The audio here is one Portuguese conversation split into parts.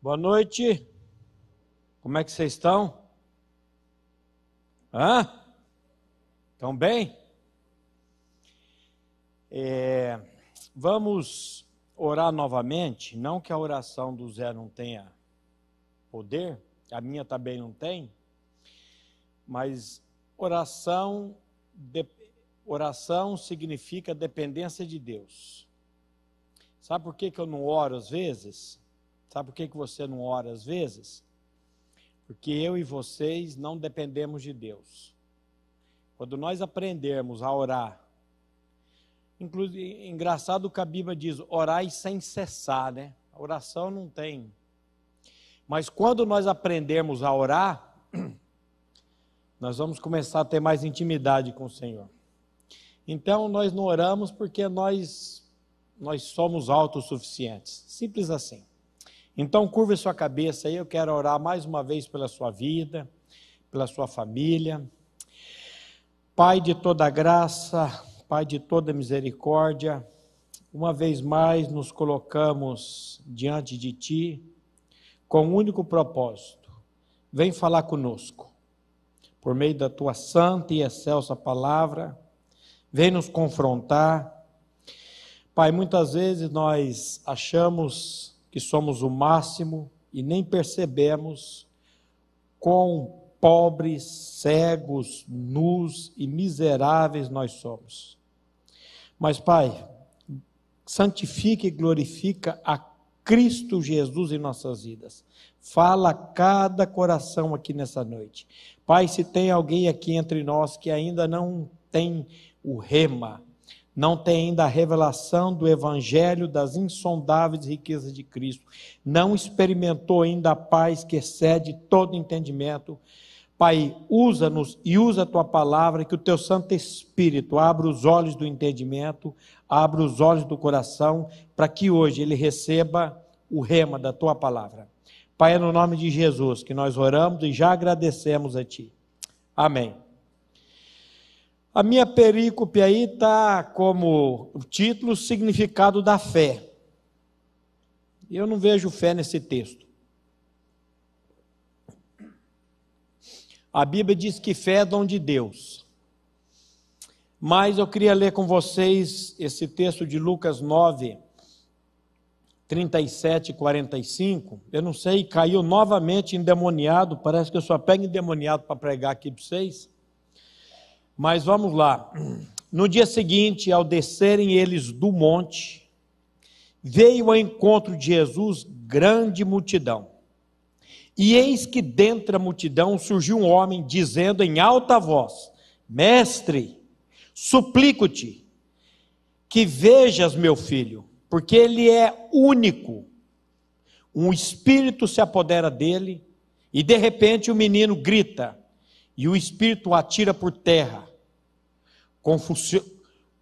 Boa noite. Como é que vocês estão? Hã? Estão bem? É, vamos orar novamente. Não que a oração do Zé não tenha poder, a minha também não tem, mas oração, de, oração significa dependência de Deus. Sabe por que, que eu não oro às vezes? Sabe por que, que você não ora às vezes? Porque eu e vocês não dependemos de Deus. Quando nós aprendermos a orar, inclusive, engraçado que a Bíblia diz, orai sem cessar, né? A oração não tem. Mas quando nós aprendermos a orar, nós vamos começar a ter mais intimidade com o Senhor. Então nós não oramos porque nós nós somos autossuficientes. Simples assim. Então, curva sua cabeça aí, eu quero orar mais uma vez pela sua vida, pela sua família. Pai de toda graça, Pai de toda misericórdia, uma vez mais nos colocamos diante de Ti com um único propósito: vem falar conosco, por meio da Tua santa e excelsa palavra, vem nos confrontar. Pai, muitas vezes nós achamos que somos o máximo e nem percebemos quão pobres, cegos, nus e miseráveis nós somos. Mas, Pai, santifica e glorifica a Cristo Jesus em nossas vidas. Fala a cada coração aqui nessa noite. Pai, se tem alguém aqui entre nós que ainda não tem o rema, não tem ainda a revelação do Evangelho das insondáveis riquezas de Cristo, não experimentou ainda a paz que excede todo entendimento. Pai, usa-nos e usa a tua palavra, que o teu Santo Espírito abra os olhos do entendimento, abra os olhos do coração, para que hoje ele receba o rema da tua palavra. Pai, é no nome de Jesus que nós oramos e já agradecemos a ti. Amém. A minha perícope aí está como título Significado da Fé. Eu não vejo fé nesse texto. A Bíblia diz que fé é dom de Deus. Mas eu queria ler com vocês esse texto de Lucas 9, 37 e 45. Eu não sei, caiu novamente endemoniado. Parece que eu só pego endemoniado para pregar aqui para vocês. Mas vamos lá. No dia seguinte, ao descerem eles do monte, veio ao encontro de Jesus grande multidão. E eis que dentre a multidão surgiu um homem dizendo em alta voz: Mestre, suplico-te que vejas meu filho, porque ele é único. Um espírito se apodera dele e de repente o menino grita e o espírito o atira por terra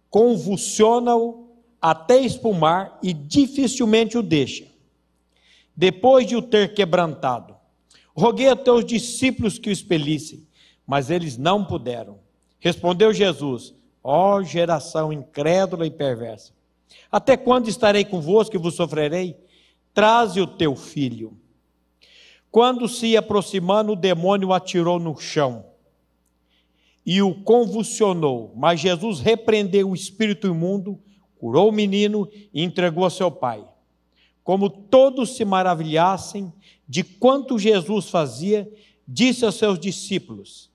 convulsiona-o até espumar e dificilmente o deixa. Depois de o ter quebrantado, roguei a teus discípulos que o expelissem, mas eles não puderam. Respondeu Jesus: Ó oh, geração incrédula e perversa, até quando estarei convosco e vos sofrerei? Traze o teu filho. Quando se aproximando, o demônio o atirou no chão e o convulsionou. Mas Jesus repreendeu o espírito imundo, curou o menino e entregou a seu pai. Como todos se maravilhassem de quanto Jesus fazia, disse aos seus discípulos: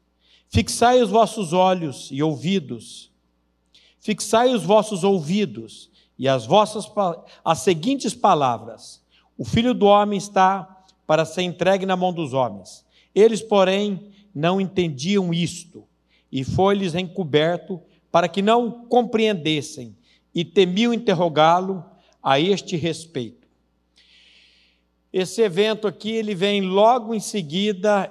Fixai os vossos olhos e ouvidos, fixai os vossos ouvidos e as vossas as seguintes palavras: O filho do homem está para ser entregue na mão dos homens. Eles, porém, não entendiam isto e foi-lhes encoberto para que não compreendessem e temiam interrogá-lo a este respeito. Esse evento aqui ele vem logo em seguida,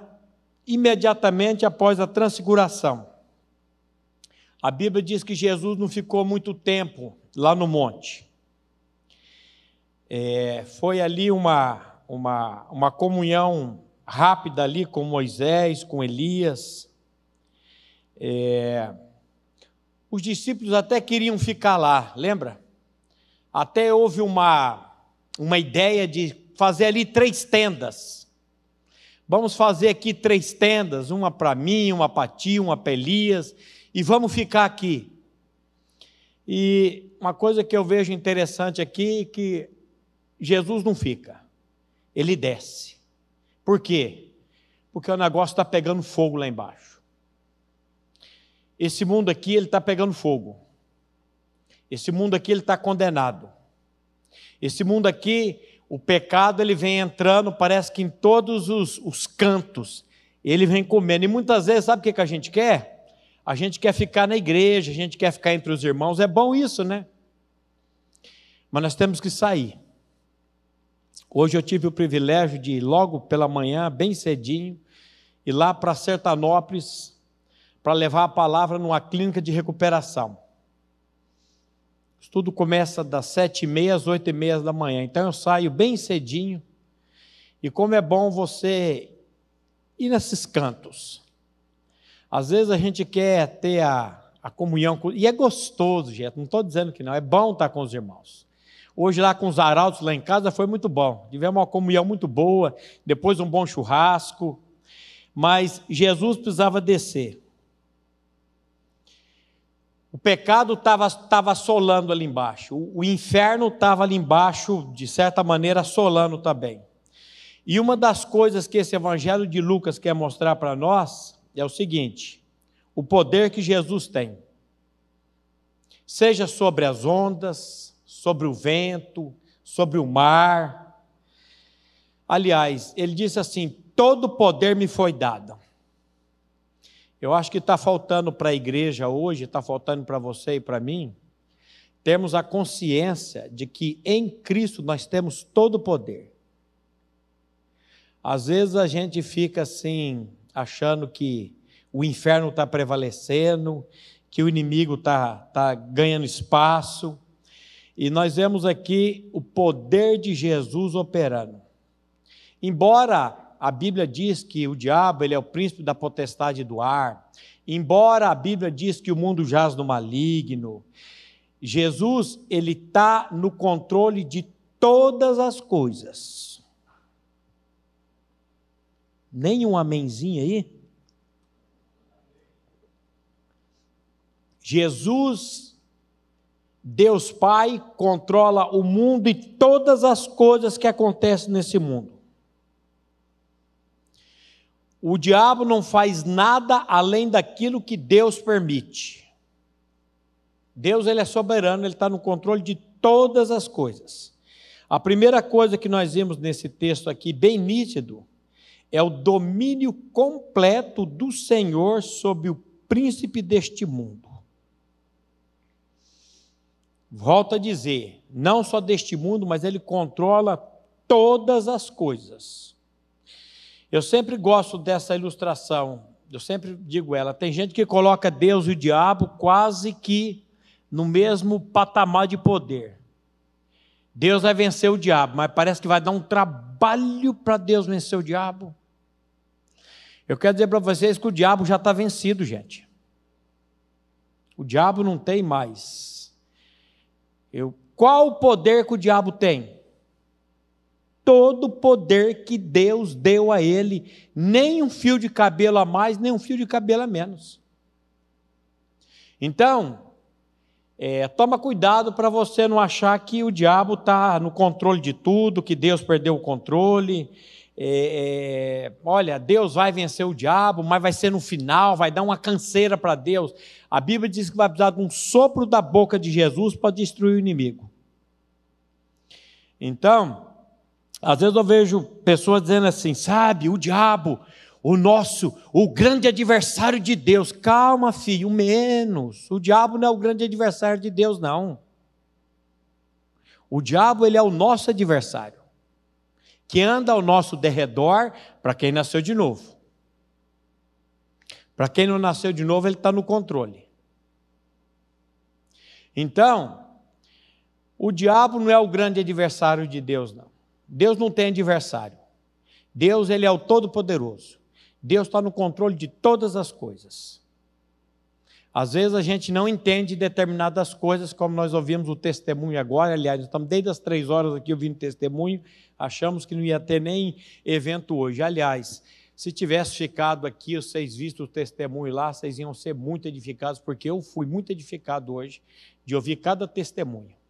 imediatamente após a transfiguração. A Bíblia diz que Jesus não ficou muito tempo lá no monte. É, foi ali uma, uma, uma comunhão rápida ali com Moisés, com Elias. É, os discípulos até queriam ficar lá, lembra? Até houve uma, uma ideia de fazer ali três tendas. Vamos fazer aqui três tendas, uma para mim, uma para ti, uma para Elias, e vamos ficar aqui. E uma coisa que eu vejo interessante aqui é que Jesus não fica, ele desce. Por quê? Porque o negócio está pegando fogo lá embaixo. Esse mundo aqui, ele está pegando fogo. Esse mundo aqui, ele está condenado. Esse mundo aqui, o pecado, ele vem entrando, parece que em todos os, os cantos, ele vem comendo. E muitas vezes, sabe o que, que a gente quer? A gente quer ficar na igreja, a gente quer ficar entre os irmãos. É bom isso, né? Mas nós temos que sair. Hoje eu tive o privilégio de ir logo pela manhã, bem cedinho, ir lá para Sertanópolis para levar a palavra numa clínica de recuperação. Tudo começa das sete e meia às oito e meia da manhã. Então eu saio bem cedinho. E como é bom você ir nesses cantos. Às vezes a gente quer ter a, a comunhão, com, e é gostoso, gente. Não estou dizendo que não, é bom estar com os irmãos. Hoje lá com os arautos lá em casa foi muito bom. Tivemos uma comunhão muito boa, depois um bom churrasco. Mas Jesus precisava descer. O pecado estava assolando ali embaixo. O, o inferno estava ali embaixo, de certa maneira, assolando também. E uma das coisas que esse evangelho de Lucas quer mostrar para nós é o seguinte: o poder que Jesus tem. Seja sobre as ondas, sobre o vento, sobre o mar. Aliás, ele disse assim: todo poder me foi dado. Eu acho que está faltando para a igreja hoje, está faltando para você e para mim, termos a consciência de que em Cristo nós temos todo o poder. Às vezes a gente fica assim, achando que o inferno está prevalecendo, que o inimigo está tá ganhando espaço. E nós vemos aqui o poder de Jesus operando. Embora a Bíblia diz que o diabo ele é o príncipe da potestade do ar, embora a Bíblia diz que o mundo jaz no maligno, Jesus ele está no controle de todas as coisas. Nenhum amenzinho aí? Jesus Deus Pai controla o mundo e todas as coisas que acontecem nesse mundo. O diabo não faz nada além daquilo que Deus permite. Deus ele é soberano, ele está no controle de todas as coisas. A primeira coisa que nós vimos nesse texto aqui, bem nítido, é o domínio completo do Senhor sobre o príncipe deste mundo. Volto a dizer, não só deste mundo, mas ele controla todas as coisas. Eu sempre gosto dessa ilustração, eu sempre digo ela. Tem gente que coloca Deus e o diabo quase que no mesmo patamar de poder. Deus vai vencer o diabo, mas parece que vai dar um trabalho para Deus vencer o diabo. Eu quero dizer para vocês que o diabo já está vencido, gente. O diabo não tem mais eu, qual o poder que o diabo tem? Todo o poder que Deus deu a ele, nem um fio de cabelo a mais, nem um fio de cabelo a menos. Então, é, toma cuidado para você não achar que o diabo está no controle de tudo, que Deus perdeu o controle. É, é, olha, Deus vai vencer o diabo, mas vai ser no final, vai dar uma canseira para Deus. A Bíblia diz que vai precisar de um sopro da boca de Jesus para destruir o inimigo. Então, às vezes eu vejo pessoas dizendo assim, sabe, o diabo, o nosso, o grande adversário de Deus. Calma, filho, menos. O diabo não é o grande adversário de Deus, não. O diabo, ele é o nosso adversário, que anda ao nosso derredor para quem nasceu de novo. Para quem não nasceu de novo, ele está no controle. Então, o diabo não é o grande adversário de Deus, não. Deus não tem adversário. Deus, ele é o Todo-Poderoso. Deus está no controle de todas as coisas. Às vezes a gente não entende determinadas coisas, como nós ouvimos o testemunho agora. Aliás, estamos desde as três horas aqui ouvindo testemunho, achamos que não ia ter nem evento hoje. Aliás, se tivesse ficado aqui, vocês visto o testemunho lá, vocês iam ser muito edificados, porque eu fui muito edificado hoje de ouvir cada testemunho.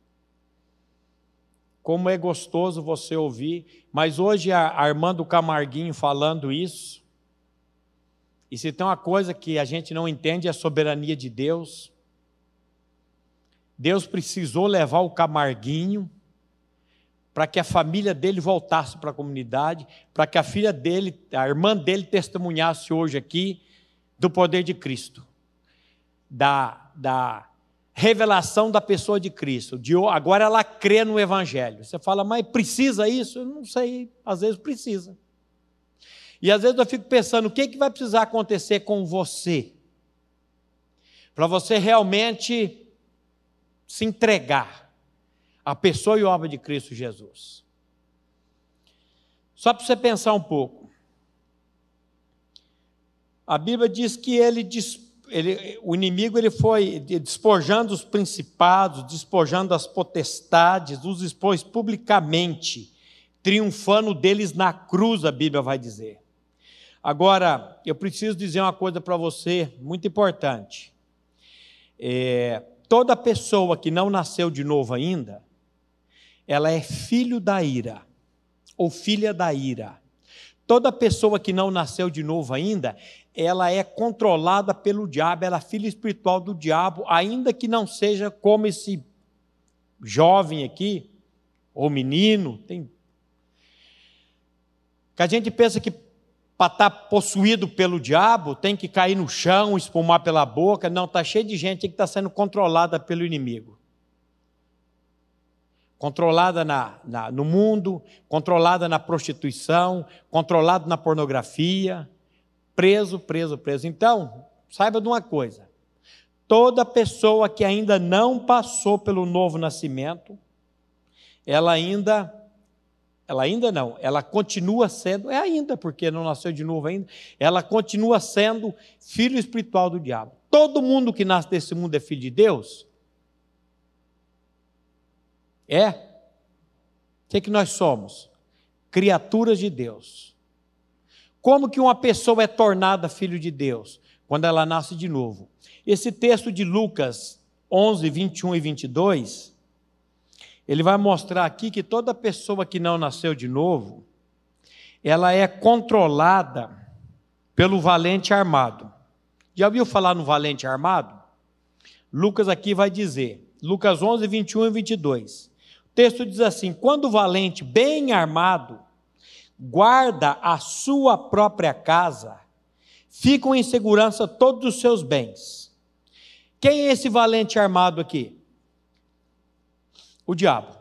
Como é gostoso você ouvir, mas hoje a Armando Camarguinho falando isso, e se tem uma coisa que a gente não entende é a soberania de Deus. Deus precisou levar o Camarguinho para que a família dele voltasse para a comunidade, para que a filha dele, a irmã dele testemunhasse hoje aqui do poder de Cristo, da, da revelação da pessoa de Cristo. De, agora ela crê no Evangelho. Você fala, mas precisa isso? Eu não sei, às vezes precisa. E às vezes eu fico pensando, o que, que vai precisar acontecer com você? Para você realmente se entregar à pessoa e obra de Cristo Jesus. Só para você pensar um pouco. A Bíblia diz que ele, ele, o inimigo ele foi despojando os principados, despojando as potestades, os expôs publicamente, triunfando deles na cruz, a Bíblia vai dizer. Agora, eu preciso dizer uma coisa para você muito importante. É, toda pessoa que não nasceu de novo ainda, ela é filho da ira, ou filha da ira. Toda pessoa que não nasceu de novo ainda, ela é controlada pelo diabo, ela é filha espiritual do diabo, ainda que não seja como esse jovem aqui, ou menino, tem. Que a gente pensa que para estar tá possuído pelo diabo, tem que cair no chão, espumar pela boca. Não, está cheio de gente que está sendo controlada pelo inimigo. Controlada na, na, no mundo, controlada na prostituição, controlada na pornografia, preso, preso, preso. Então, saiba de uma coisa: toda pessoa que ainda não passou pelo novo nascimento, ela ainda ela ainda não, ela continua sendo, é ainda, porque não nasceu de novo ainda, ela continua sendo filho espiritual do diabo. Todo mundo que nasce desse mundo é filho de Deus? É? O que, é que nós somos? Criaturas de Deus. Como que uma pessoa é tornada filho de Deus? Quando ela nasce de novo. Esse texto de Lucas 11, 21 e 22 ele vai mostrar aqui que toda pessoa que não nasceu de novo, ela é controlada pelo valente armado. Já ouviu falar no valente armado? Lucas aqui vai dizer, Lucas 11, 21 e 22. Texto diz assim: Quando o valente, bem armado, guarda a sua própria casa, ficam em segurança todos os seus bens. Quem é esse valente armado aqui? o diabo.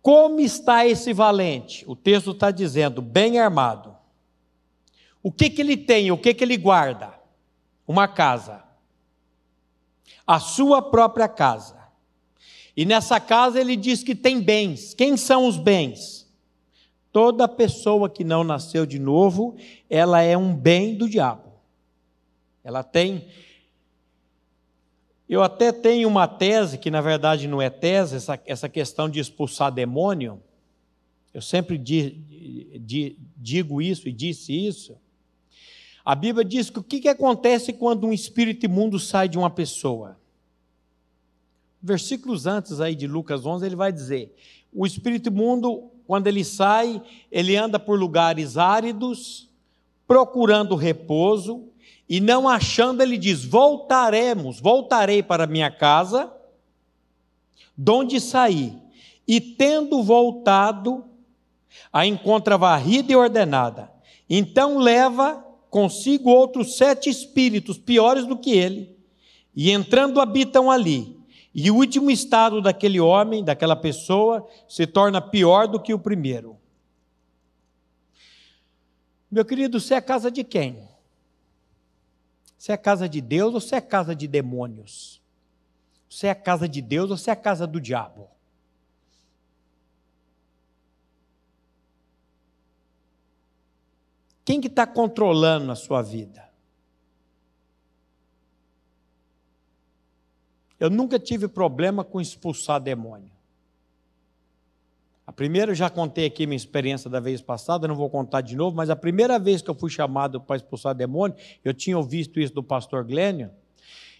Como está esse valente? O texto está dizendo, bem armado. O que, que ele tem? O que, que ele guarda? Uma casa. A sua própria casa. E nessa casa ele diz que tem bens. Quem são os bens? Toda pessoa que não nasceu de novo, ela é um bem do diabo. Ela tem eu até tenho uma tese, que na verdade não é tese, essa, essa questão de expulsar demônio. Eu sempre di, di, digo isso e disse isso. A Bíblia diz que o que, que acontece quando um espírito imundo sai de uma pessoa? Versículos antes aí de Lucas 11, ele vai dizer: o espírito imundo, quando ele sai, ele anda por lugares áridos, procurando repouso, e não achando, ele diz: Voltaremos, voltarei para minha casa, de onde saí. E tendo voltado, a encontra varrida e ordenada. Então leva consigo outros sete espíritos piores do que ele, e entrando habitam ali. E o último estado daquele homem, daquela pessoa, se torna pior do que o primeiro. Meu querido, você é casa de quem? Você é casa de Deus ou você é casa de demônios? Você é casa de Deus ou você é casa do diabo? Quem que está controlando a sua vida? Eu nunca tive problema com expulsar demônio. A primeira, eu já contei aqui minha experiência da vez passada, não vou contar de novo, mas a primeira vez que eu fui chamado para expulsar demônio, eu tinha ouvido isso do pastor Glênio,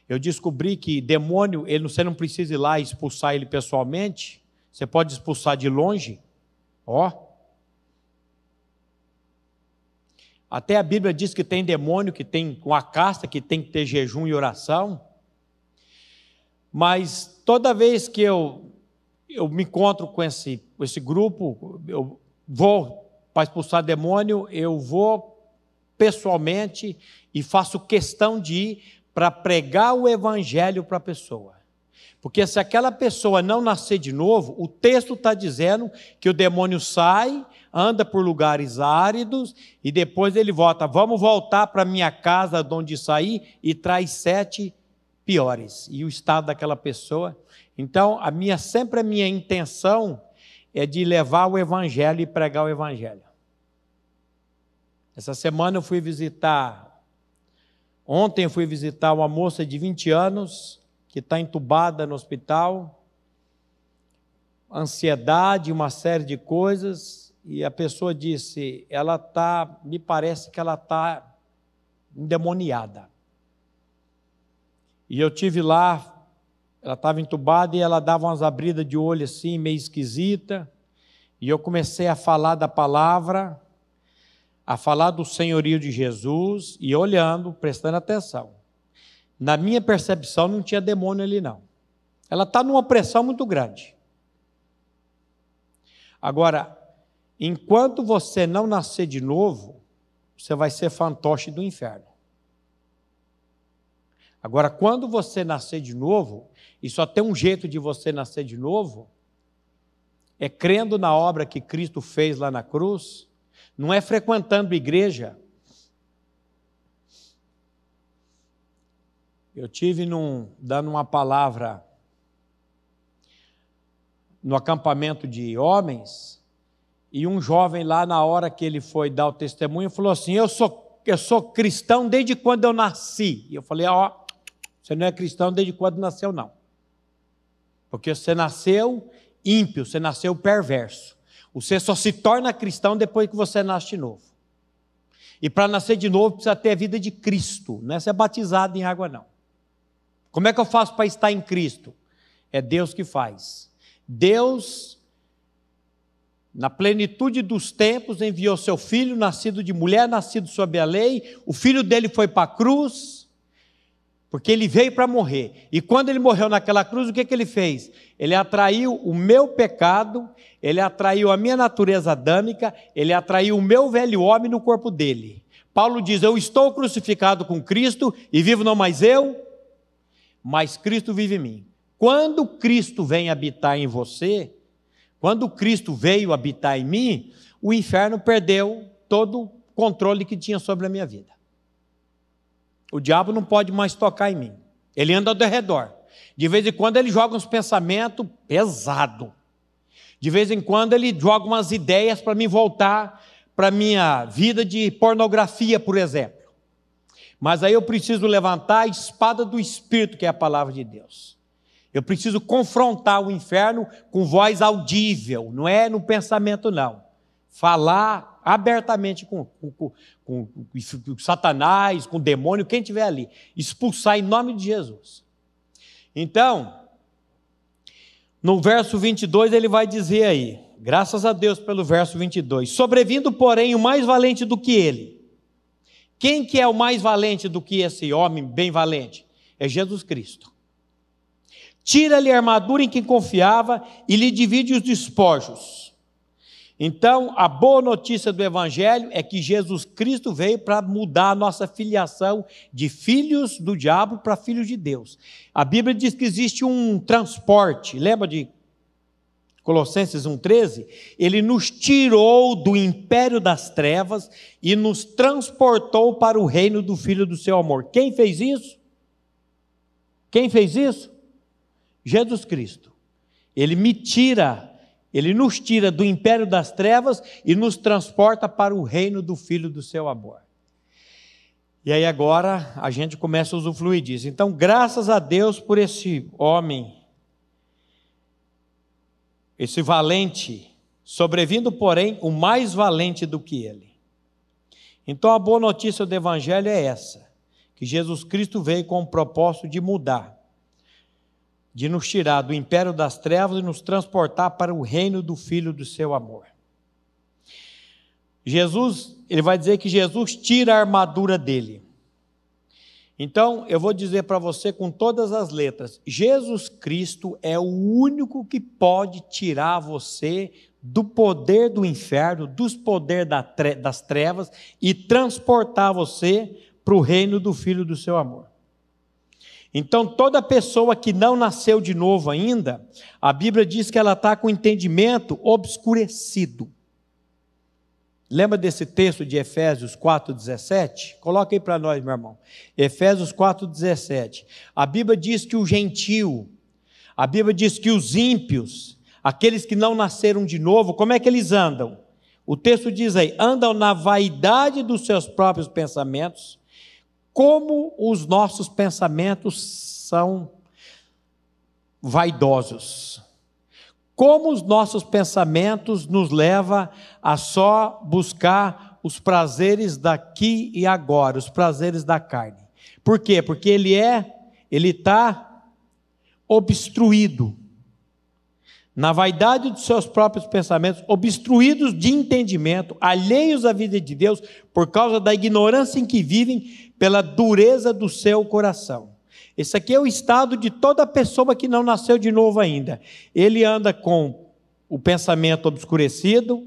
eu descobri que demônio, ele, você não precisa ir lá expulsar ele pessoalmente, você pode expulsar de longe. Ó. Até a Bíblia diz que tem demônio que tem uma casta, que tem que ter jejum e oração. Mas toda vez que eu, eu me encontro com esse, esse grupo, eu vou para expulsar demônio, eu vou pessoalmente e faço questão de ir para pregar o evangelho para a pessoa. Porque se aquela pessoa não nascer de novo, o texto está dizendo que o demônio sai, anda por lugares áridos e depois ele volta. Vamos voltar para minha casa de onde saí e traz sete piores. E o estado daquela pessoa. Então, a minha sempre a minha intenção é de levar o evangelho e pregar o evangelho. Essa semana eu fui visitar Ontem eu fui visitar uma moça de 20 anos que está entubada no hospital, ansiedade, uma série de coisas, e a pessoa disse: ela está, me parece que ela está endemoniada. E eu tive lá, ela estava entubada e ela dava umas abridas de olho assim, meio esquisita. E eu comecei a falar da palavra, a falar do senhorio de Jesus e olhando, prestando atenção. Na minha percepção, não tinha demônio ali, não. Ela está numa pressão muito grande. Agora, enquanto você não nascer de novo, você vai ser fantoche do inferno. Agora, quando você nascer de novo, e só tem um jeito de você nascer de novo, é crendo na obra que Cristo fez lá na cruz, não é frequentando igreja. Eu tive num, dando uma palavra no acampamento de homens, e um jovem lá, na hora que ele foi dar o testemunho, falou assim: Eu sou, eu sou cristão desde quando eu nasci. E eu falei: Ó, você não é cristão desde quando nasceu, não. Porque você nasceu ímpio, você nasceu perverso. Você só se torna cristão depois que você nasce de novo. E para nascer de novo precisa ter a vida de Cristo, não é ser batizado em água, não. Como é que eu faço para estar em Cristo? É Deus que faz. Deus, na plenitude dos tempos, enviou seu filho, nascido de mulher, nascido sob a lei. O filho dele foi para a cruz porque ele veio para morrer. E quando ele morreu naquela cruz, o que, que ele fez? Ele atraiu o meu pecado, ele atraiu a minha natureza adâmica, ele atraiu o meu velho homem no corpo dele. Paulo diz: Eu estou crucificado com Cristo e vivo não mais eu, mas Cristo vive em mim. Quando Cristo vem habitar em você, quando Cristo veio habitar em mim, o inferno perdeu todo o controle que tinha sobre a minha vida. O diabo não pode mais tocar em mim. Ele anda ao redor. De vez em quando ele joga uns pensamentos pesados. De vez em quando ele joga umas ideias para me voltar para minha vida de pornografia, por exemplo. Mas aí eu preciso levantar a espada do Espírito, que é a palavra de Deus. Eu preciso confrontar o inferno com voz audível, não é no pensamento, não. Falar abertamente com, com, com, com Satanás, com o demônio, quem tiver ali. Expulsar em nome de Jesus. Então, no verso 22 ele vai dizer aí, graças a Deus pelo verso 22, sobrevindo, porém, o mais valente do que ele. Quem que é o mais valente do que esse homem bem valente? É Jesus Cristo. Tira-lhe a armadura em quem confiava e lhe divide os despojos então, a boa notícia do Evangelho é que Jesus Cristo veio para mudar a nossa filiação de filhos do diabo para filhos de Deus. A Bíblia diz que existe um transporte, lembra de Colossenses 1,13? Ele nos tirou do império das trevas e nos transportou para o reino do Filho do seu amor. Quem fez isso? Quem fez isso? Jesus Cristo. Ele me tira ele nos tira do império das trevas e nos transporta para o reino do Filho do seu amor. E aí agora a gente começa a usufruir disso. Então, graças a Deus por esse homem, esse valente, sobrevindo, porém, o mais valente do que ele. Então, a boa notícia do Evangelho é essa: que Jesus Cristo veio com o propósito de mudar, de nos tirar do império das trevas e nos transportar para o reino do Filho do seu amor. Jesus, ele vai dizer que Jesus tira a armadura dele. Então, eu vou dizer para você com todas as letras: Jesus Cristo é o único que pode tirar você do poder do inferno, dos poderes das trevas e transportar você para o reino do Filho do seu amor. Então, toda pessoa que não nasceu de novo ainda, a Bíblia diz que ela está com o entendimento obscurecido. Lembra desse texto de Efésios 4,17? Coloca aí para nós, meu irmão. Efésios 4,17. A Bíblia diz que o gentil, a Bíblia diz que os ímpios, aqueles que não nasceram de novo, como é que eles andam? O texto diz aí: andam na vaidade dos seus próprios pensamentos, como os nossos pensamentos são vaidosos como os nossos pensamentos nos leva a só buscar os prazeres daqui e agora, os prazeres da carne. Por quê? Porque ele é, ele está obstruído na vaidade dos seus próprios pensamentos, obstruídos de entendimento, alheios à vida de Deus por causa da ignorância em que vivem, pela dureza do seu coração. Esse aqui é o estado de toda pessoa que não nasceu de novo ainda. Ele anda com o pensamento obscurecido,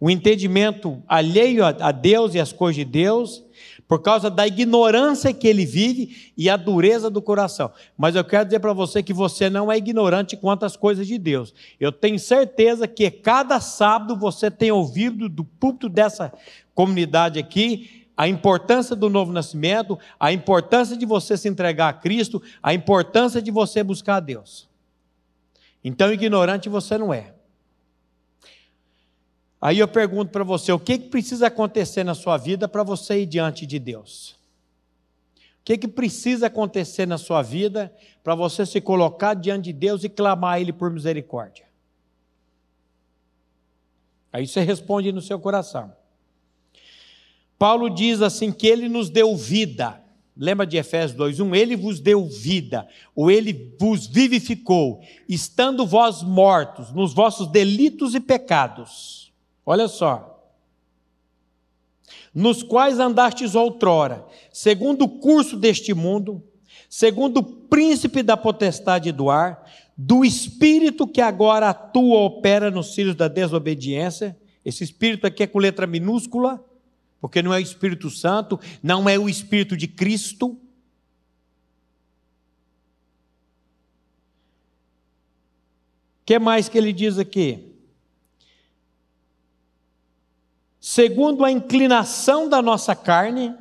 o entendimento alheio a Deus e às coisas de Deus, por causa da ignorância que ele vive e a dureza do coração. Mas eu quero dizer para você que você não é ignorante quanto às coisas de Deus. Eu tenho certeza que cada sábado você tem ouvido do púlpito dessa comunidade aqui a importância do novo nascimento, a importância de você se entregar a Cristo, a importância de você buscar a Deus. Então, ignorante você não é. Aí eu pergunto para você: o que, que precisa acontecer na sua vida para você ir diante de Deus? O que, que precisa acontecer na sua vida para você se colocar diante de Deus e clamar a Ele por misericórdia? Aí você responde no seu coração. Paulo diz assim que ele nos deu vida. Lembra de Efésios 2:1? Ele vos deu vida, ou ele vos vivificou, estando vós mortos nos vossos delitos e pecados. Olha só. Nos quais andastes outrora, segundo o curso deste mundo, segundo o príncipe da potestade do ar, do espírito que agora atua, opera nos filhos da desobediência. Esse espírito aqui é com letra minúscula porque não é o Espírito Santo, não é o Espírito de Cristo. O que mais que ele diz aqui? Segundo a inclinação da nossa carne,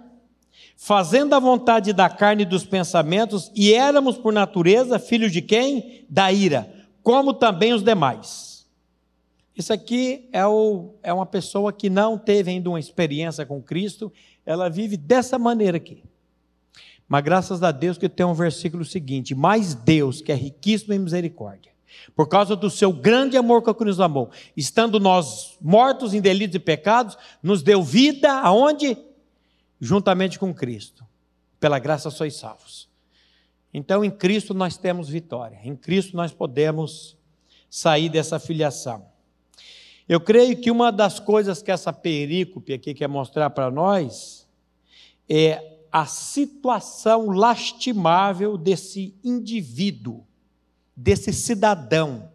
fazendo a vontade da carne e dos pensamentos, e éramos por natureza filhos de quem? Da ira, como também os demais. Isso aqui é, o, é uma pessoa que não teve ainda uma experiência com Cristo, ela vive dessa maneira aqui. Mas graças a Deus que tem um versículo seguinte: Mas Deus, que é riquíssimo em misericórdia, por causa do seu grande amor com que nos amou, estando nós mortos em delitos e pecados, nos deu vida aonde? Juntamente com Cristo. Pela graça sois salvos. Então, em Cristo nós temos vitória. Em Cristo nós podemos sair dessa filiação. Eu creio que uma das coisas que essa perícope aqui quer mostrar para nós é a situação lastimável desse indivíduo, desse cidadão,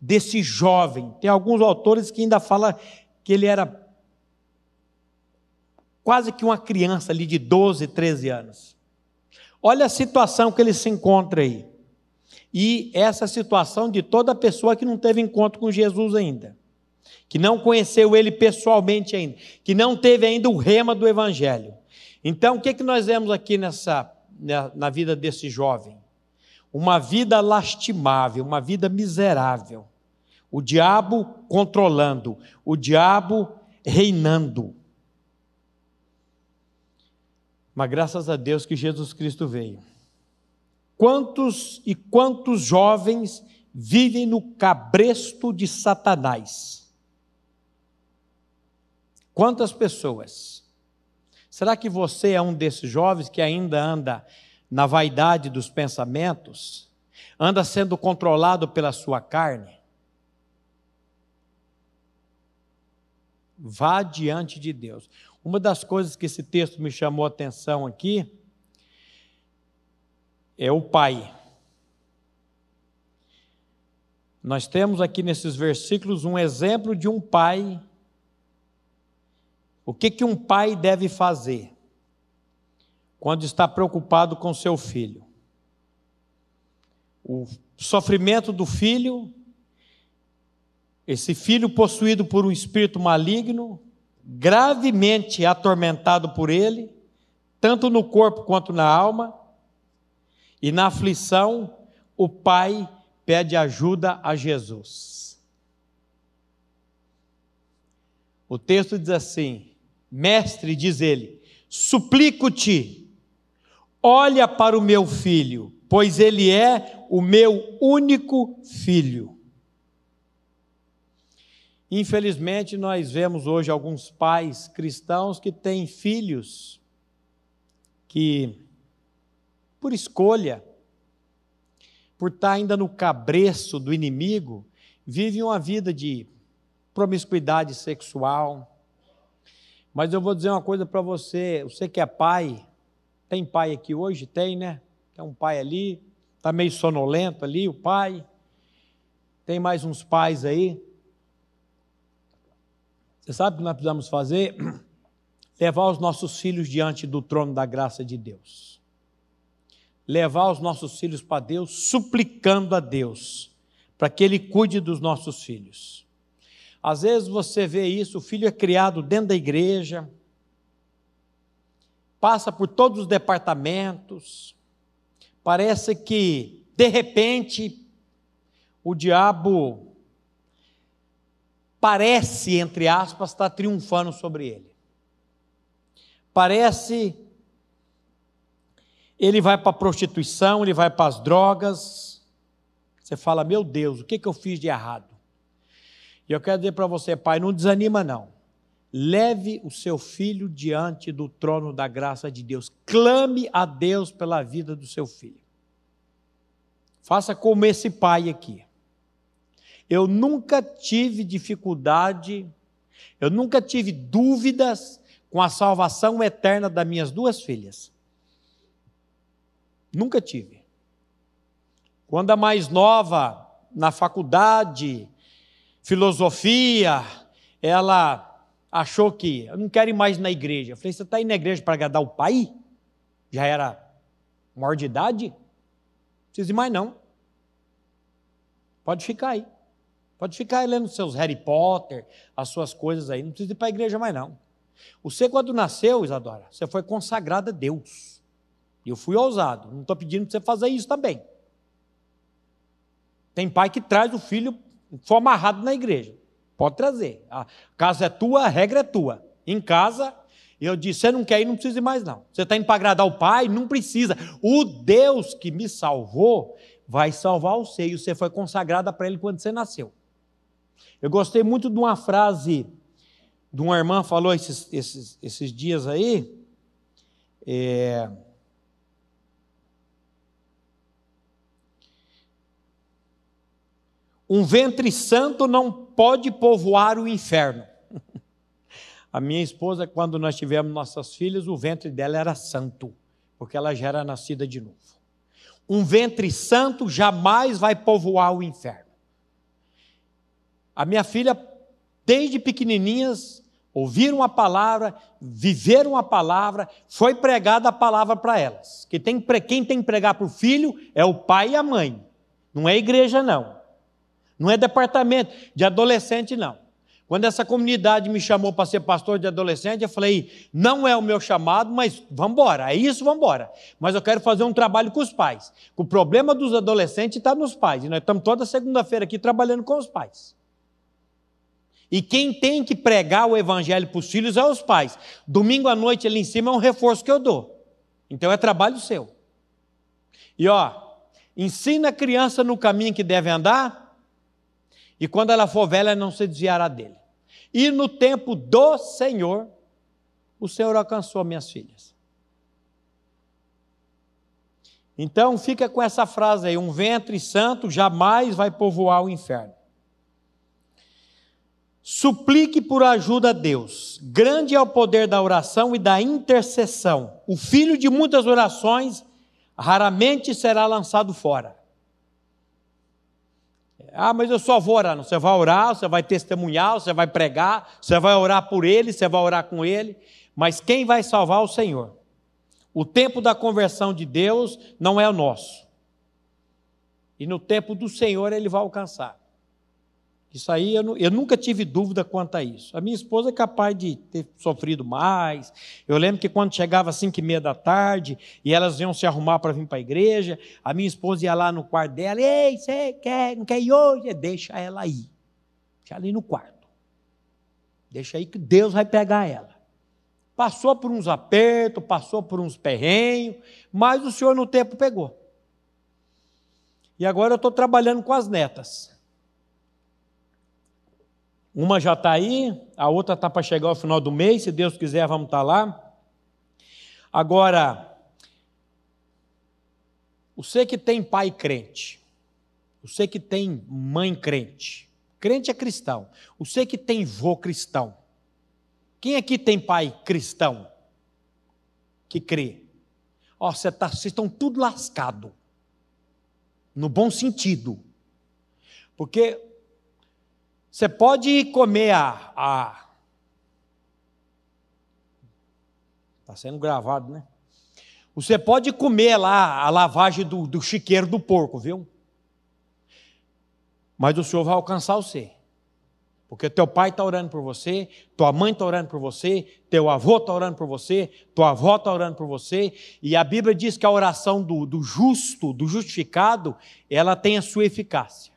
desse jovem. Tem alguns autores que ainda falam que ele era quase que uma criança ali de 12, 13 anos. Olha a situação que ele se encontra aí. E essa situação de toda pessoa que não teve encontro com Jesus ainda que não conheceu ele pessoalmente ainda, que não teve ainda o rema do evangelho. Então, o que, que nós vemos aqui nessa na, na vida desse jovem? Uma vida lastimável, uma vida miserável. O diabo controlando, o diabo reinando. Mas graças a Deus que Jesus Cristo veio. Quantos e quantos jovens vivem no cabresto de Satanás? Quantas pessoas? Será que você é um desses jovens que ainda anda na vaidade dos pensamentos? Anda sendo controlado pela sua carne? Vá diante de Deus. Uma das coisas que esse texto me chamou a atenção aqui é o pai. Nós temos aqui nesses versículos um exemplo de um pai. O que, que um pai deve fazer quando está preocupado com seu filho? O sofrimento do filho, esse filho possuído por um espírito maligno, gravemente atormentado por ele, tanto no corpo quanto na alma, e na aflição, o pai pede ajuda a Jesus. O texto diz assim: Mestre, diz ele, suplico-te, olha para o meu filho, pois ele é o meu único filho. Infelizmente, nós vemos hoje alguns pais cristãos que têm filhos que por escolha, por estar ainda no cabreço do inimigo, vivem uma vida de promiscuidade sexual. Mas eu vou dizer uma coisa para você, você que é pai, tem pai aqui hoje? Tem, né? Tem um pai ali, está meio sonolento ali, o pai. Tem mais uns pais aí. Você sabe o que nós precisamos fazer? Levar os nossos filhos diante do trono da graça de Deus levar os nossos filhos para Deus, suplicando a Deus, para que Ele cuide dos nossos filhos. Às vezes você vê isso, o filho é criado dentro da igreja, passa por todos os departamentos, parece que, de repente, o diabo parece, entre aspas, estar triunfando sobre ele. Parece ele vai para a prostituição, ele vai para as drogas. Você fala, meu Deus, o que, que eu fiz de errado? E eu quero dizer para você, pai, não desanima não. Leve o seu filho diante do trono da graça de Deus. Clame a Deus pela vida do seu filho. Faça como esse pai aqui. Eu nunca tive dificuldade, eu nunca tive dúvidas com a salvação eterna das minhas duas filhas. Nunca tive. Quando a mais nova, na faculdade, filosofia, ela achou que eu não quero ir mais na igreja. Eu falei, você está indo na igreja para agradar o pai? Já era maior de idade? Não precisa ir mais não. Pode ficar aí. Pode ficar aí lendo seus Harry Potter, as suas coisas aí. Não precisa ir para a igreja mais não. Você, quando nasceu, Isadora, você foi consagrada a Deus. E eu fui ousado. Não estou pedindo para você fazer isso também. Tem pai que traz o filho, for amarrado na igreja. Pode trazer. A casa é tua, a regra é tua. Em casa, eu disse: você não quer ir, não precisa ir mais, não. Você está indo para agradar o pai? Não precisa. O Deus que me salvou vai salvar você. E você foi consagrada para ele quando você nasceu. Eu gostei muito de uma frase de uma irmã falou esses, esses, esses dias aí. É, Um ventre santo não pode povoar o inferno. A minha esposa, quando nós tivemos nossas filhas, o ventre dela era santo, porque ela já era nascida de novo. Um ventre santo jamais vai povoar o inferno. A minha filha, desde pequenininhas, ouviram a palavra, viveram a palavra, foi pregada a palavra para elas. Que tem, quem tem que pregar para o filho é o pai e a mãe, não é a igreja, não. Não é departamento de adolescente, não. Quando essa comunidade me chamou para ser pastor de adolescente, eu falei: não é o meu chamado, mas vamos embora, é isso, vamos embora. Mas eu quero fazer um trabalho com os pais. O problema dos adolescentes está nos pais, e nós estamos toda segunda-feira aqui trabalhando com os pais. E quem tem que pregar o evangelho para os filhos é os pais. Domingo à noite ali em cima é um reforço que eu dou. Então é trabalho seu. E ó, ensina a criança no caminho que deve andar, e quando ela for velha, não se desviará dele. E no tempo do Senhor, o Senhor alcançou minhas filhas. Então fica com essa frase aí: um ventre santo jamais vai povoar o inferno. Suplique por ajuda a Deus. Grande é o poder da oração e da intercessão. O filho de muitas orações raramente será lançado fora. Ah, mas eu só vou orar. Não, você vai orar, você vai testemunhar, você vai pregar, você vai orar por ele, você vai orar com ele. Mas quem vai salvar é o Senhor. O tempo da conversão de Deus não é o nosso. E no tempo do Senhor ele vai alcançar. Isso aí eu, eu, nunca tive dúvida quanto a isso. A minha esposa é capaz de ter sofrido mais. Eu lembro que quando chegava às cinco e meia da tarde e elas iam se arrumar para vir para a igreja, a minha esposa ia lá no quarto dela, ei, você quer, não quer ir hoje? Deixa ela ir. Deixa ela ir no quarto. Deixa aí que Deus vai pegar ela. Passou por uns apertos, passou por uns perrenhos, mas o Senhor no tempo pegou. E agora eu estou trabalhando com as netas. Uma já está aí, a outra está para chegar ao final do mês, se Deus quiser, vamos estar tá lá. Agora, você que tem pai crente, você que tem mãe crente, crente é cristão, você que tem vô cristão, quem aqui tem pai cristão que crê? Ó, você tá, vocês estão tudo lascado. No bom sentido. Porque você pode comer a. a Está sendo gravado, né? Você pode comer lá a lavagem do, do chiqueiro do porco, viu? Mas o Senhor vai alcançar você. Porque teu pai está orando por você, tua mãe está orando por você, teu avô está orando por você, tua avó está orando por você, e a Bíblia diz que a oração do, do justo, do justificado, ela tem a sua eficácia.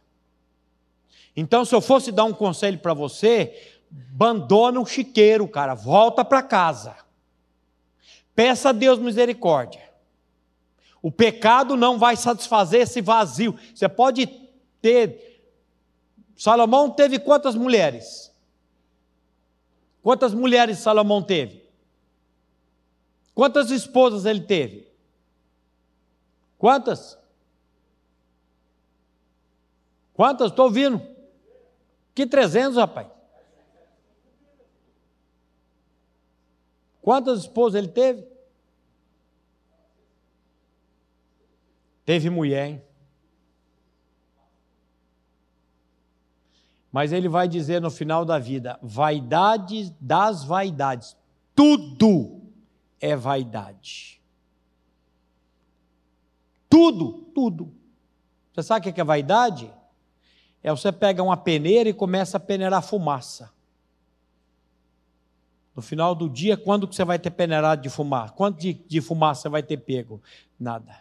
Então, se eu fosse dar um conselho para você, abandona o chiqueiro, cara, volta para casa. Peça a Deus misericórdia. O pecado não vai satisfazer esse vazio. Você pode ter Salomão teve quantas mulheres? Quantas mulheres Salomão teve? Quantas esposas ele teve? Quantas? Quantas? Estou ouvindo. Que 300, rapaz? Quantas esposas ele teve? Teve mulher, hein? Mas ele vai dizer no final da vida: vaidade das vaidades. Tudo é vaidade. Tudo, tudo. Você sabe o que é vaidade? É você pega uma peneira e começa a peneirar fumaça. No final do dia, quando que você vai ter peneirado de fumar? Quanto de, de fumaça você vai ter pego? Nada.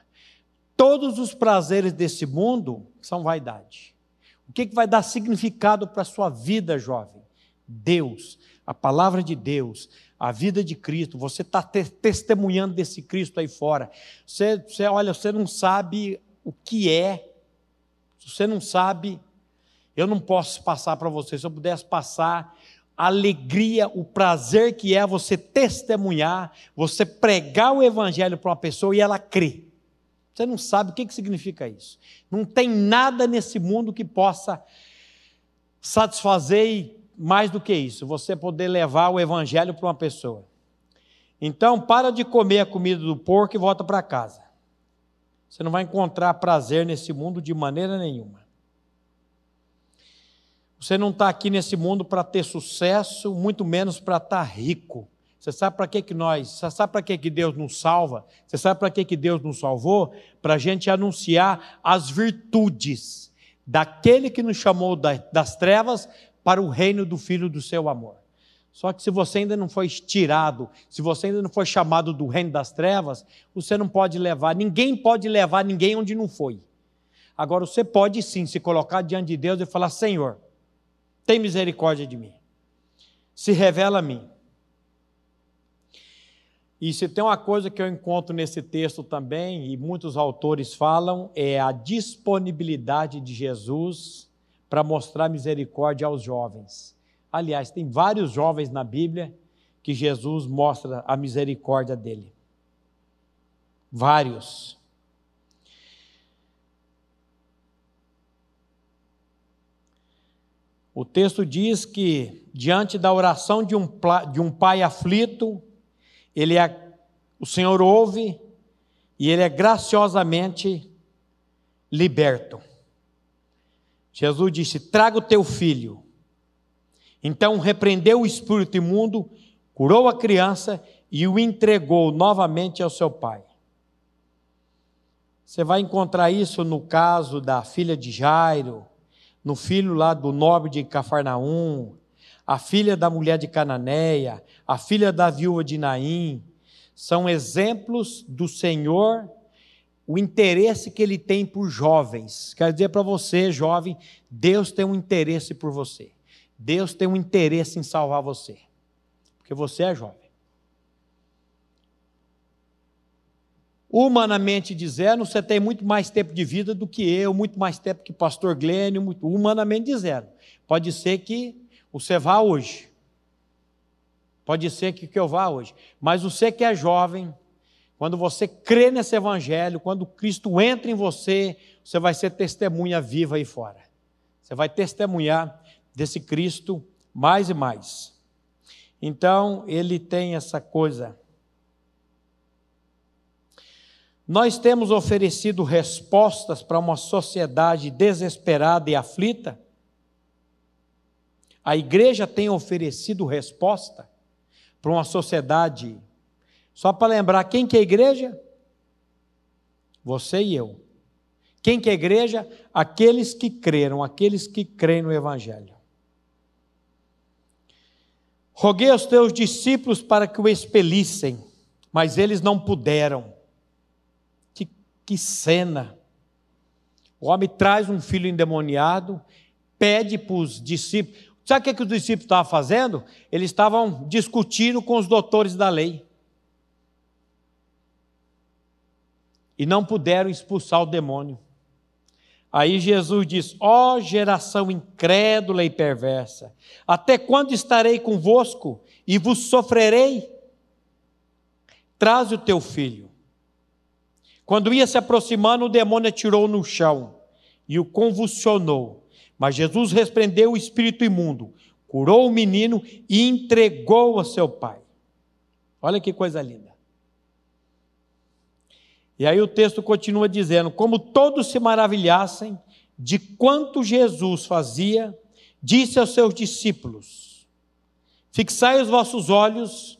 Todos os prazeres desse mundo são vaidade. O que, que vai dar significado para a sua vida, jovem? Deus, a palavra de Deus, a vida de Cristo. Você está testemunhando desse Cristo aí fora. Você, você, olha, você não sabe o que é. Você não sabe. Eu não posso passar para você. Se eu pudesse passar a alegria, o prazer que é você testemunhar, você pregar o evangelho para uma pessoa e ela crer. Você não sabe o que, que significa isso. Não tem nada nesse mundo que possa satisfazer mais do que isso. Você poder levar o evangelho para uma pessoa. Então, para de comer a comida do porco e volta para casa. Você não vai encontrar prazer nesse mundo de maneira nenhuma. Você não está aqui nesse mundo para ter sucesso, muito menos para estar tá rico. Você sabe para que, que nós, você sabe para que, que Deus nos salva? Você sabe para que, que Deus nos salvou? Para a gente anunciar as virtudes daquele que nos chamou das trevas para o reino do Filho do seu amor. Só que se você ainda não foi tirado, se você ainda não foi chamado do reino das trevas, você não pode levar, ninguém pode levar ninguém onde não foi. Agora você pode sim se colocar diante de Deus e falar: Senhor, tem misericórdia de mim, se revela a mim E se tem uma coisa que eu encontro nesse texto também, e muitos autores falam, é a disponibilidade de Jesus para mostrar misericórdia aos jovens. Aliás, tem vários jovens na Bíblia que Jesus mostra a misericórdia dele. Vários. O texto diz que, diante da oração de um, de um pai aflito, ele é, o Senhor ouve e ele é graciosamente liberto. Jesus disse: Traga o teu filho. Então repreendeu o espírito imundo, curou a criança e o entregou novamente ao seu pai. Você vai encontrar isso no caso da filha de Jairo, no filho lá do nobre de Cafarnaum, a filha da mulher de Cananeia, a filha da viúva de Naim, são exemplos do Senhor, o interesse que ele tem por jovens. Quero dizer para você, jovem, Deus tem um interesse por você. Deus tem um interesse em salvar você, porque você é jovem. Humanamente dizendo, você tem muito mais tempo de vida do que eu, muito mais tempo que pastor Glênio, muito, humanamente dizendo. Pode ser que você vá hoje. Pode ser que eu vá hoje. Mas você que é jovem, quando você crê nesse evangelho, quando Cristo entra em você, você vai ser testemunha viva aí fora. Você vai testemunhar desse Cristo mais e mais. Então, ele tem essa coisa Nós temos oferecido respostas para uma sociedade desesperada e aflita? A igreja tem oferecido resposta para uma sociedade. Só para lembrar, quem que é a igreja? Você e eu. Quem que é a igreja? Aqueles que creram, aqueles que creem no Evangelho. Roguei aos teus discípulos para que o expelissem, mas eles não puderam. Que cena! O homem traz um filho endemoniado, pede para os discípulos. Sabe o que, que os discípulos estavam fazendo? Eles estavam discutindo com os doutores da lei. E não puderam expulsar o demônio. Aí Jesus diz: Ó oh, geração incrédula e perversa, até quando estarei convosco e vos sofrerei? Traz o teu filho. Quando ia se aproximando, o demônio atirou no chão e o convulsionou. Mas Jesus repreendeu o espírito imundo, curou o menino e entregou a seu pai. Olha que coisa linda. E aí o texto continua dizendo: Como todos se maravilhassem de quanto Jesus fazia, disse aos seus discípulos: Fixai os vossos olhos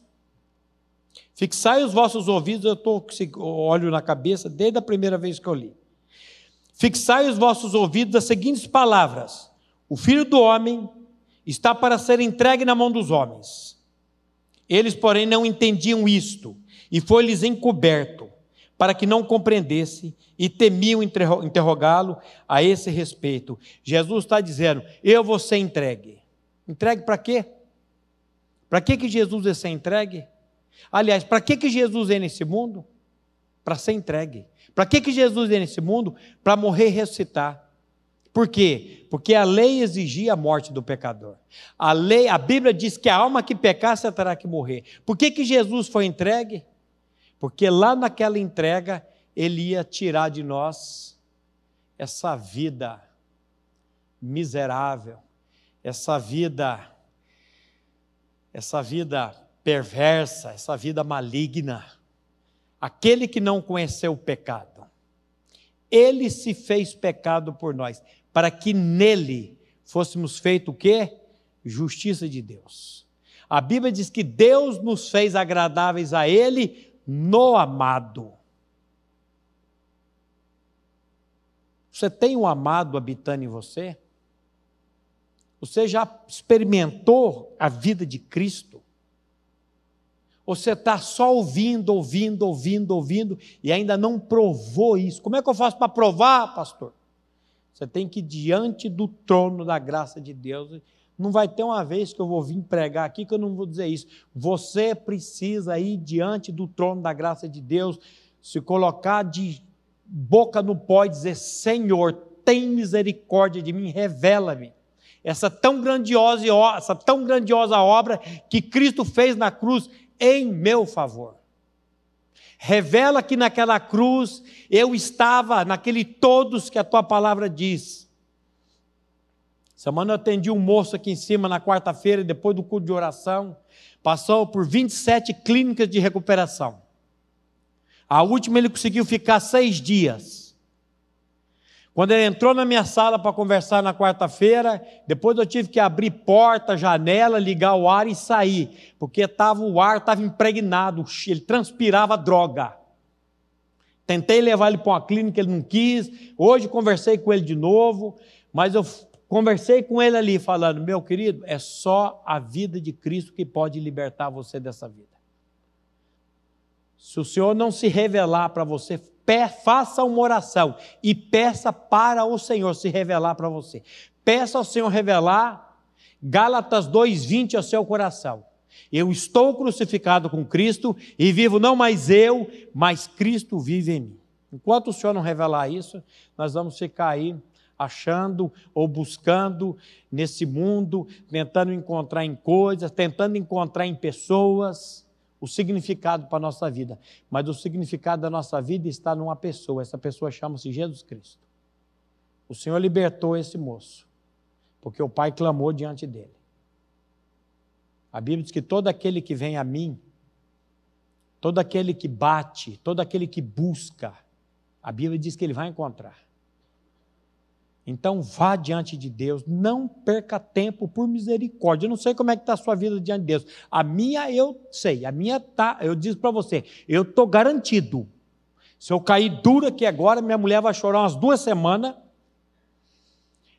Fixai os vossos ouvidos, eu estou olho na cabeça desde a primeira vez que eu li. Fixai os vossos ouvidos das seguintes palavras: O filho do homem está para ser entregue na mão dos homens. Eles, porém, não entendiam isto, e foi-lhes encoberto, para que não compreendesse, e temiam interrogá-lo a esse respeito. Jesus está dizendo: Eu vou ser entregue. Entregue para quê? Para que, que Jesus ia ser entregue? Aliás, para que, que Jesus veio nesse mundo? Para ser entregue. Para que, que Jesus veio nesse mundo? Para morrer e ressuscitar. Por quê? Porque a lei exigia a morte do pecador. A lei, a Bíblia diz que a alma que pecasse terá que morrer. Por que, que Jesus foi entregue? Porque lá naquela entrega ele ia tirar de nós essa vida miserável, essa vida essa vida perversa, essa vida maligna. Aquele que não conheceu o pecado. Ele se fez pecado por nós, para que nele fôssemos feito o quê? Justiça de Deus. A Bíblia diz que Deus nos fez agradáveis a ele no amado. Você tem um amado habitando em você? Você já experimentou a vida de Cristo? Você está só ouvindo, ouvindo, ouvindo, ouvindo e ainda não provou isso. Como é que eu faço para provar, pastor? Você tem que ir diante do trono da graça de Deus, Não vai ter uma vez que eu vou vir pregar aqui que eu não vou dizer isso. Você precisa ir diante do trono da graça de Deus, se colocar de boca no pó e dizer: Senhor, tem misericórdia de mim, revela-me. Essa tão grandiosa, essa tão grandiosa obra que Cristo fez na cruz em meu favor. Revela que naquela cruz eu estava, naquele todos que a tua palavra diz. Semana eu atendi um moço aqui em cima na quarta-feira, depois do culto de oração, passou por 27 clínicas de recuperação. A última ele conseguiu ficar seis dias. Quando ele entrou na minha sala para conversar na quarta-feira, depois eu tive que abrir porta, janela, ligar o ar e sair, porque tava, o ar estava impregnado, ele transpirava droga. Tentei levar ele para uma clínica, ele não quis. Hoje conversei com ele de novo, mas eu Conversei com ele ali, falando: meu querido, é só a vida de Cristo que pode libertar você dessa vida. Se o Senhor não se revelar para você, faça uma oração e peça para o Senhor se revelar para você. Peça ao Senhor revelar Gálatas 2:20 ao seu coração. Eu estou crucificado com Cristo e vivo não mais eu, mas Cristo vive em mim. Enquanto o Senhor não revelar isso, nós vamos ficar aí achando ou buscando nesse mundo, tentando encontrar em coisas, tentando encontrar em pessoas o significado para a nossa vida. Mas o significado da nossa vida está numa pessoa, essa pessoa chama-se Jesus Cristo. O Senhor libertou esse moço, porque o Pai clamou diante dele. A Bíblia diz que todo aquele que vem a mim, todo aquele que bate, todo aquele que busca, a Bíblia diz que ele vai encontrar. Então vá diante de Deus, não perca tempo por misericórdia. Eu não sei como é que está a sua vida diante de Deus. A minha eu sei, a minha tá, eu disse para você, eu estou garantido. Se eu cair duro aqui agora, minha mulher vai chorar umas duas semanas.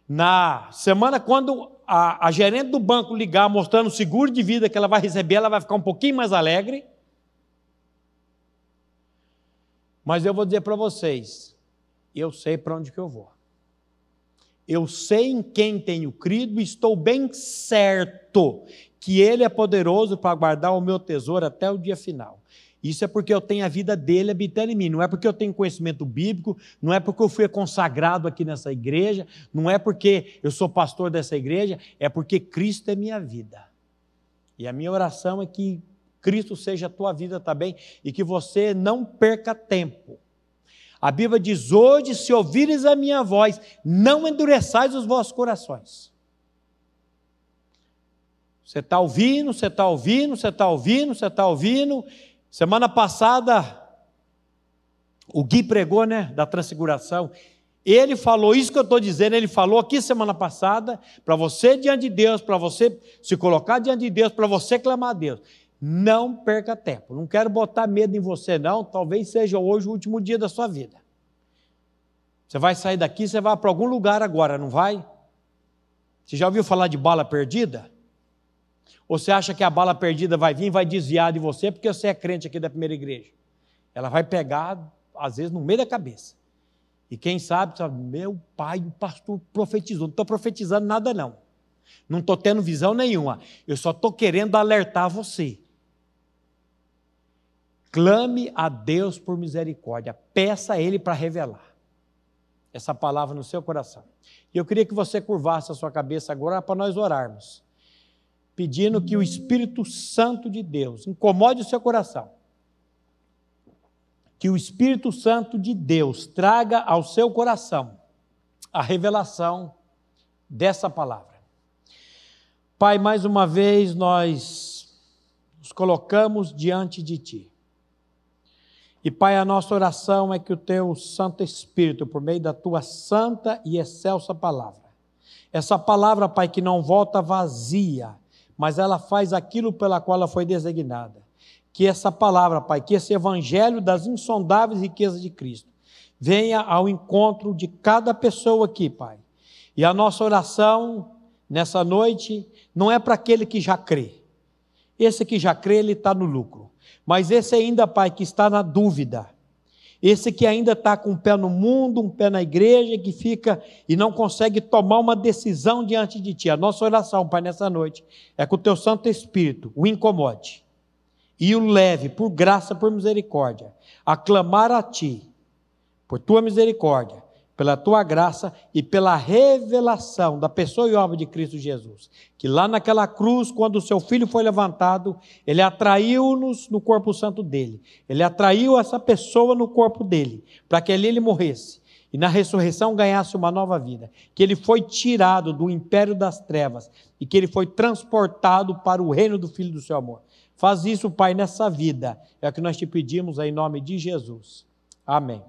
Na semana, quando a, a gerente do banco ligar mostrando o seguro de vida que ela vai receber, ela vai ficar um pouquinho mais alegre. Mas eu vou dizer para vocês, eu sei para onde que eu vou. Eu sei em quem tenho crido e estou bem certo que Ele é poderoso para guardar o meu tesouro até o dia final. Isso é porque eu tenho a vida dele habitando em mim, não é porque eu tenho conhecimento bíblico, não é porque eu fui consagrado aqui nessa igreja, não é porque eu sou pastor dessa igreja, é porque Cristo é minha vida. E a minha oração é que Cristo seja a tua vida também e que você não perca tempo a Bíblia diz: Hoje, se ouvires a minha voz, não endureçais os vossos corações. Você está ouvindo, você está ouvindo, você está ouvindo, você está ouvindo. Semana passada, o Gui pregou, né, da transfiguração. Ele falou isso que eu estou dizendo, ele falou aqui semana passada, para você diante de Deus, para você se colocar diante de Deus, para você clamar a Deus. Não perca tempo. Não quero botar medo em você, não. Talvez seja hoje o último dia da sua vida. Você vai sair daqui, você vai para algum lugar agora, não vai? Você já ouviu falar de bala perdida? Ou você acha que a bala perdida vai vir e vai desviar de você porque você é crente aqui da primeira igreja? Ela vai pegar, às vezes, no meio da cabeça. E quem sabe, sabe meu pai, o pastor profetizou. Não estou profetizando nada, não. Não estou tendo visão nenhuma. Eu só estou querendo alertar você. Clame a Deus por misericórdia, peça a Ele para revelar essa palavra no seu coração. E eu queria que você curvasse a sua cabeça agora para nós orarmos, pedindo que o Espírito Santo de Deus incomode o seu coração. Que o Espírito Santo de Deus traga ao seu coração a revelação dessa palavra. Pai, mais uma vez nós nos colocamos diante de Ti. E, Pai, a nossa oração é que o Teu Santo Espírito, por meio da Tua santa e excelsa palavra, essa palavra, Pai, que não volta vazia, mas ela faz aquilo pela qual ela foi designada. Que essa palavra, Pai, que esse evangelho das insondáveis riquezas de Cristo, venha ao encontro de cada pessoa aqui, Pai. E a nossa oração nessa noite não é para aquele que já crê. Esse que já crê, ele está no lucro. Mas esse ainda, Pai, que está na dúvida, Esse que ainda está com um pé no mundo, um pé na igreja, que fica e não consegue tomar uma decisão diante de ti. A nossa oração, Pai, nessa noite, é que o teu Santo Espírito o incomode e o leve, por graça, por misericórdia, a clamar a ti, por tua misericórdia, pela tua graça e pela revelação da pessoa e obra de Cristo Jesus. Que lá naquela cruz, quando o seu filho foi levantado, ele atraiu-nos no corpo santo dele. Ele atraiu essa pessoa no corpo dele, para que ali ele morresse e na ressurreição ganhasse uma nova vida. Que ele foi tirado do império das trevas e que ele foi transportado para o reino do Filho do seu amor. Faz isso, Pai, nessa vida. É o que nós te pedimos em nome de Jesus. Amém.